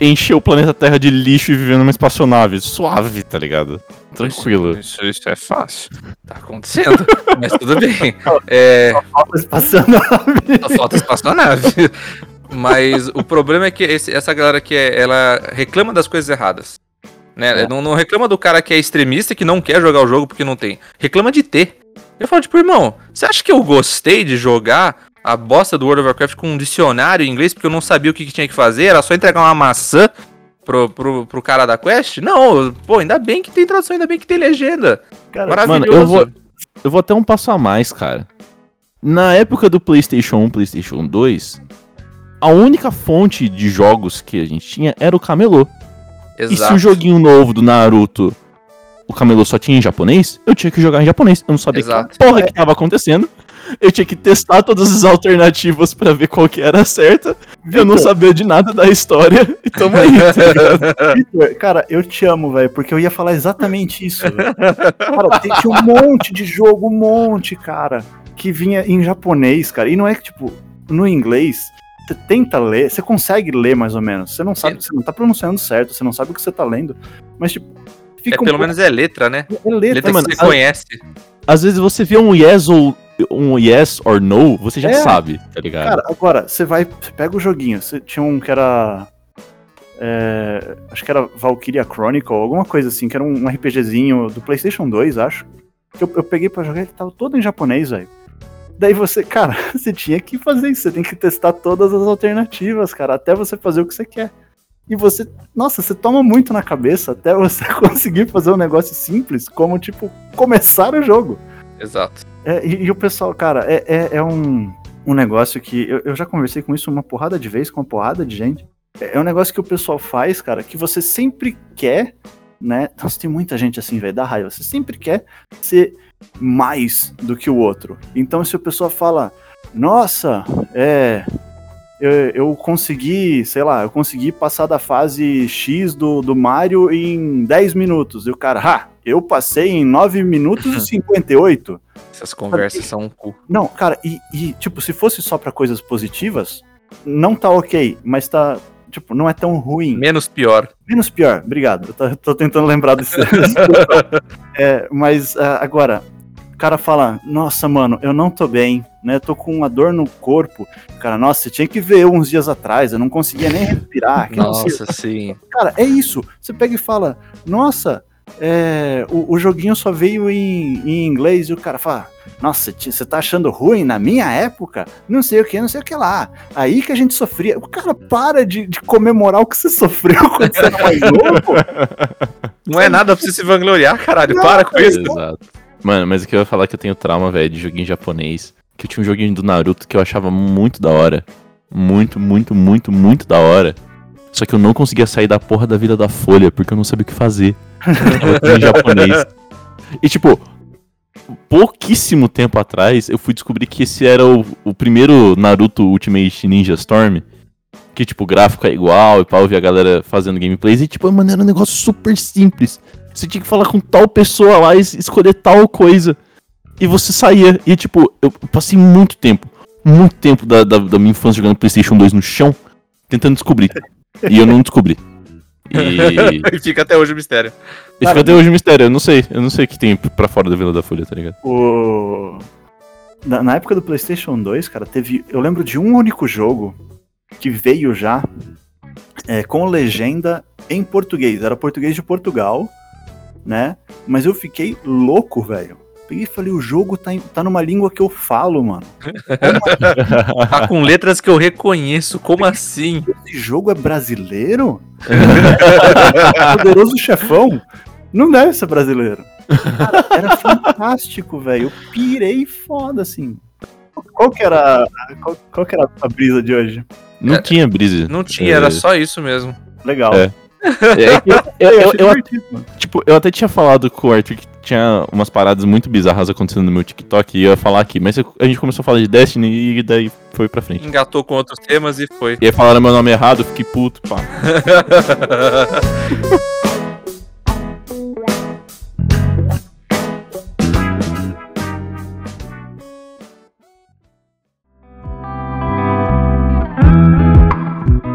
encher o planeta Terra de lixo e viver numa espaçonave. Suave, tá ligado? Tranquilo. Isso, isso é fácil. Tá acontecendo, mas tudo bem. É, Falta espaçonave. só falta espaçonave. Mas o problema é que esse- essa galera que é, ela reclama das coisas erradas. Né? É. Não, não reclama do cara que é extremista e que não quer jogar o jogo porque não tem. Reclama de ter. Eu falo, tipo, irmão, você acha que eu gostei de jogar a bosta do World of Warcraft com um dicionário em inglês porque eu não sabia o que, que tinha que fazer? Era só entregar uma maçã pro, pro, pro cara da quest? Não, pô, ainda bem que tem tradução, ainda bem que tem legenda. Cara, Maravilhoso. Mano, eu vou, eu vou até um passo a mais, cara. Na época do PlayStation 1, PlayStation 2, a única fonte de jogos que a gente tinha era o camelô. E se Exato. o joguinho novo do Naruto, o camelô só tinha em japonês, eu tinha que jogar em japonês. Eu não sabia Exato. que porra que tava acontecendo. Eu tinha que testar todas as alternativas pra ver qual que era a certa. Eu não sabia de nada da história. E tamo aí, tá? Vitor, cara, eu te amo, velho, porque eu ia falar exatamente isso. Cara, tem, tinha um monte de jogo, um monte, cara, que vinha em japonês, cara. E não é que, tipo, no inglês, você tenta ler, você consegue ler mais ou menos. Você não sabe, você não tá pronunciando certo, você não sabe o que você tá lendo. Mas, tipo, É, fica um pelo pouco- menos é letra, né? é letra, Letra mano, que você conhece. Às vezes você vê um yes ou um yes or no, você já É. sabe, tá ligado? Cara, agora, você vai, você pega o joguinho, você tinha um que era. é, acho que era Valkyria Chronicle, alguma coisa assim, que era um RPGzinho do PlayStation 2, acho. Que eu, eu peguei pra jogar, ele tava todo em japonês, velho. Daí você, cara, você tinha que fazer isso, você tem que testar todas as alternativas, cara, até você fazer o que você quer. E você, nossa, você toma muito na cabeça até você conseguir fazer um negócio simples, como, tipo, começar o jogo. Exato. É, e, e o pessoal, cara, é, é, é um, um negócio que eu, eu já conversei com isso uma porrada de vezes, com uma porrada de gente. É, é um negócio que o pessoal faz, cara, que você sempre quer, né? Nossa, tem muita gente assim, velho, dá raiva. Você sempre quer ser mais do que o outro. Então, se o pessoal fala, nossa, é. Eu, eu consegui, sei lá, eu consegui passar da fase X do, do Mario em 10 minutos. E o cara, ah, eu passei em 9 minutos e 58. Essas conversas são um cu. Não, cara, e, e, tipo, se fosse só pra coisas positivas, não tá ok, mas tá, tipo, não é tão ruim. Menos pior. Menos pior, obrigado. Eu tô, tô tentando lembrar desse. é, mas ah, agora, o cara fala, nossa, mano, eu não tô bem, né? Eu tô com uma dor no corpo. Cara, nossa, você tinha que ver eu uns dias atrás, eu não conseguia nem respirar. Nossa, sim. Cara, é isso. Você pega e fala, nossa, é, o, o joguinho só veio em, em inglês e o cara fala, nossa, você tá achando ruim na minha época? Não sei o que, não sei o que lá. Aí que a gente sofria. O cara para de, de comemorar o que você sofreu quando você era mais novo. Não é nada pra você se vangloriar, caralho. Não, Para com cara, isso. Exato. Mano, mas o que eu ia falar é que eu tenho trauma, velho, de joguinho japonês. Que eu tinha um joguinho do Naruto que eu achava muito da hora. Muito, muito, muito, muito da hora. Só que eu não conseguia sair da porra da vida da folha, porque eu não sabia o que fazer. Eu em japonês. E tipo, pouquíssimo tempo atrás, eu fui descobrir que esse era o, o primeiro Naruto Ultimate Ninja Storm. Que, tipo, o gráfico é igual e pau, eu vi a galera fazendo gameplays. E, tipo, mano, era um negócio super simples. Você tinha que falar com tal pessoa lá e es- escolher tal coisa. E você saía. E, tipo, eu passei muito tempo, muito tempo da, da, da minha infância jogando PlayStation 2 no chão, tentando descobrir. E eu não descobri. E, E fica até hoje o mistério. e fica até hoje um mistério. Eu não sei. Eu não sei o que tem pra fora da Vila da Folha, tá ligado? O... Na, na época do PlayStation 2, cara, teve. Eu lembro de um único jogo que veio já é, com legenda em português. Era português de Portugal, né? Mas eu fiquei louco, velho. Peguei e falei, o jogo tá, em- tá numa língua que eu falo, mano. Tá com letras que eu reconheço. Como assim? Esse jogo é brasileiro? Poderoso chefão? Não deve ser brasileiro. Cara, era fantástico, velho. Eu pirei foda, assim. Qual que era, qual, qual que era a brisa de hoje? Não É, tinha brisa. Não tinha, era só isso mesmo. Legal. É. É eu, eu- eu- eu- divertido, mano. tipo, eu até tinha falado com o Arthur que tinha umas paradas muito bizarras acontecendo no meu TikTok e eu ia falar aqui, mas a gente começou a falar de Destiny e daí foi pra frente. Engatou com outros temas e foi. E aí falaram meu nome errado, eu fiquei puto, pá.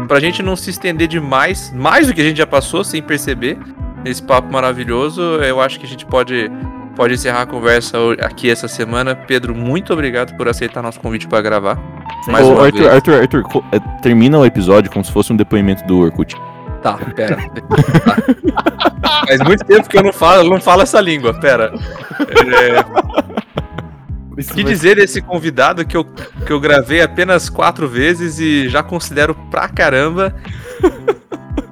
pra gente não se estender demais, mais do que a gente já passou sem perceber, nesse papo maravilhoso, eu acho que a gente pode, pode encerrar a conversa aqui essa semana. Pedro, muito obrigado por aceitar nosso convite pra gravar. Mais Ô, Arthur. Arthur, Arthur, é, termina o episódio como se fosse um depoimento do Orkut. Tá, pera. Tá. Faz muito tempo que eu não falo, não falo essa língua, pera. É, que dizer desse convidado que eu, que eu gravei apenas quatro vezes e já considero pra caramba.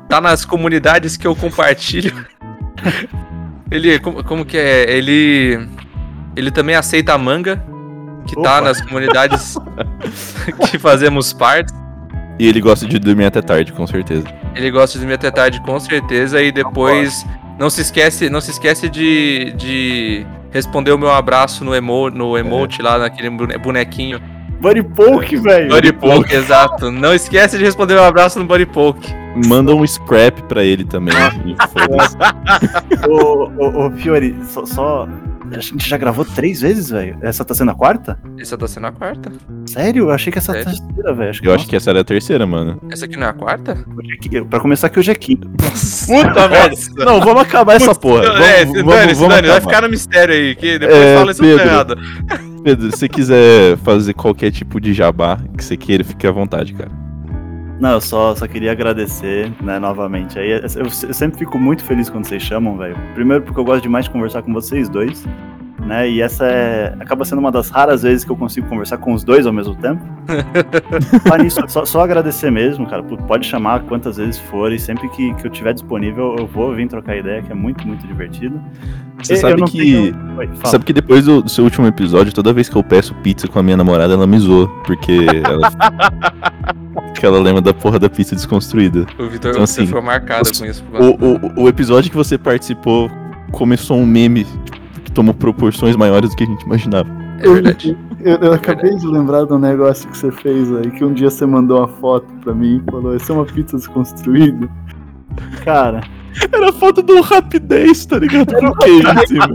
Tá nas comunidades que eu compartilho. Ele, como, como que é? Ele. Ele também aceita a manga, que tá Opa. nas comunidades que fazemos parte. E ele gosta de dormir até tarde, com certeza. Ele gosta de me até tarde com certeza e depois não se esquece, não se esquece de, de responder o meu abraço no, emo, no emote lá naquele bone- bonequinho. Buddy Poke, velho. Buddy Poke, exato. Não esquece de responder o meu abraço no Buddy Poke. Manda um scrap pra ele também. foda-se. Ô, ô, ô, Fiori, só, só- A gente já gravou três vezes, velho? Essa tá sendo a quarta? Essa tá sendo a quarta. Sério? Eu achei que essa tá a terceira, velho. Eu acho que essa era a terceira, mano. Essa aqui não é a quarta? que. Pra começar aqui, hoje é quinta. Puta merda! Não, vamos acabar essa porra. Vamos, é, vamos, dane, vamos dane, vai acabar. ficar no mistério aí, que depois É, fala isso Pedro. errado. Pedro, se você quiser fazer qualquer tipo de jabá que você queira, fique à vontade, cara. Não, eu só, só queria agradecer, né, novamente. Aí, eu, eu sempre fico muito feliz quando vocês chamam, velho. Primeiro porque eu gosto demais de conversar com vocês dois, né? E essa é, acaba sendo uma das raras vezes que eu consigo conversar com os dois ao mesmo tempo. Mas nisso, só, só agradecer mesmo, cara. Pode chamar quantas vezes for e sempre que, que eu tiver disponível eu vou vir trocar ideia, que é muito, muito divertido. Você sabe que. tenho- Oi. Sabe que depois do, do seu último episódio, toda vez que eu peço pizza com a minha namorada, ela me zoa. Porque ela. porque ela lembra da porra da pizza desconstruída. O Vitor Então, você assim, foi marcado os- com isso. O, o, o episódio que você participou começou um meme que tomou proporções maiores do que a gente imaginava. É verdade. Eu, eu acabei de lembrar de um negócio que você fez aí, que um dia você mandou uma foto pra mim e falou, essa é uma pizza desconstruída. Cara, Era foto do Rapidez, tá ligado? Com queijo em cima.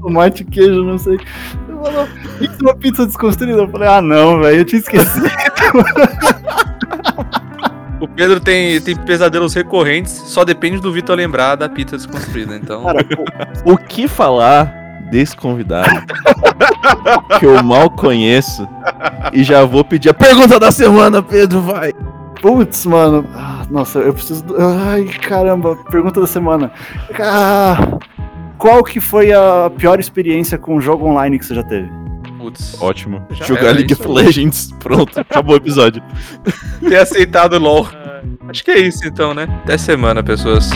Tomate, queijo, não sei. Você falou, isso é uma pizza desconstruída? Eu falei, ah não, velho, eu tinha esquecido. O Pedro tem, tem pesadelos recorrentes, só depende do Vitor lembrar da pizza desconstruída. Então, Cara, pô, O que falar desse convidado que eu mal conheço e já vou pedir a pergunta da semana, Pedro, vai. putz, mano. Ah, nossa, eu preciso. do- Ai, caramba, pergunta da semana. Ah, qual que foi a pior experiência com um jogo online que você já teve? Putz, Ótimo. Já Jogar League of. Legends. Pronto, acabou o episódio. ter aceitado o LOL. Acho que é isso então, né? Até semana, pessoas.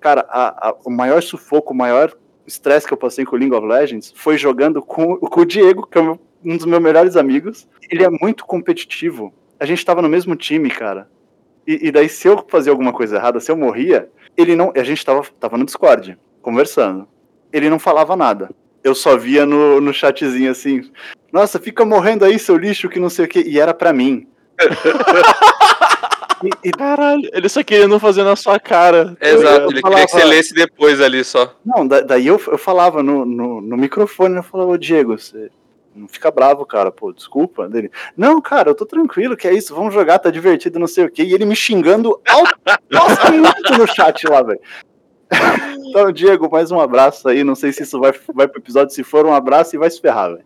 Cara, a- a- o maior sufoco, o maior estresse que eu passei com o League of Legends foi jogando com, com o Diego, que é meu- um dos meus melhores amigos. Ele é muito competitivo. A gente tava no mesmo time, cara. E, e daí, se eu fazia alguma coisa errada, se eu morria, ele não. A gente tava, tava no Discord, conversando. Ele não falava nada. Eu só via no, no chatzinho assim: Nossa, fica morrendo aí, seu lixo, que não sei o quê. E era pra mim. E- e Caralho, ele só queria não fazer na sua cara. Exato, eu ele falava- queria que você lesse depois ali só. Não, da- daí eu, eu falava no, no, no microfone, eu falava, ô Diego, você não fica bravo, cara, pô, desculpa. Dele, não, cara, eu tô tranquilo, que é isso, vamos jogar, tá divertido, não sei o quê. E ele me xingando alto, nossa, muito no chat lá, velho. Então, Diego, mais um abraço aí, não sei se isso vai, vai pro episódio, se for um abraço e vai se ferrar, velho.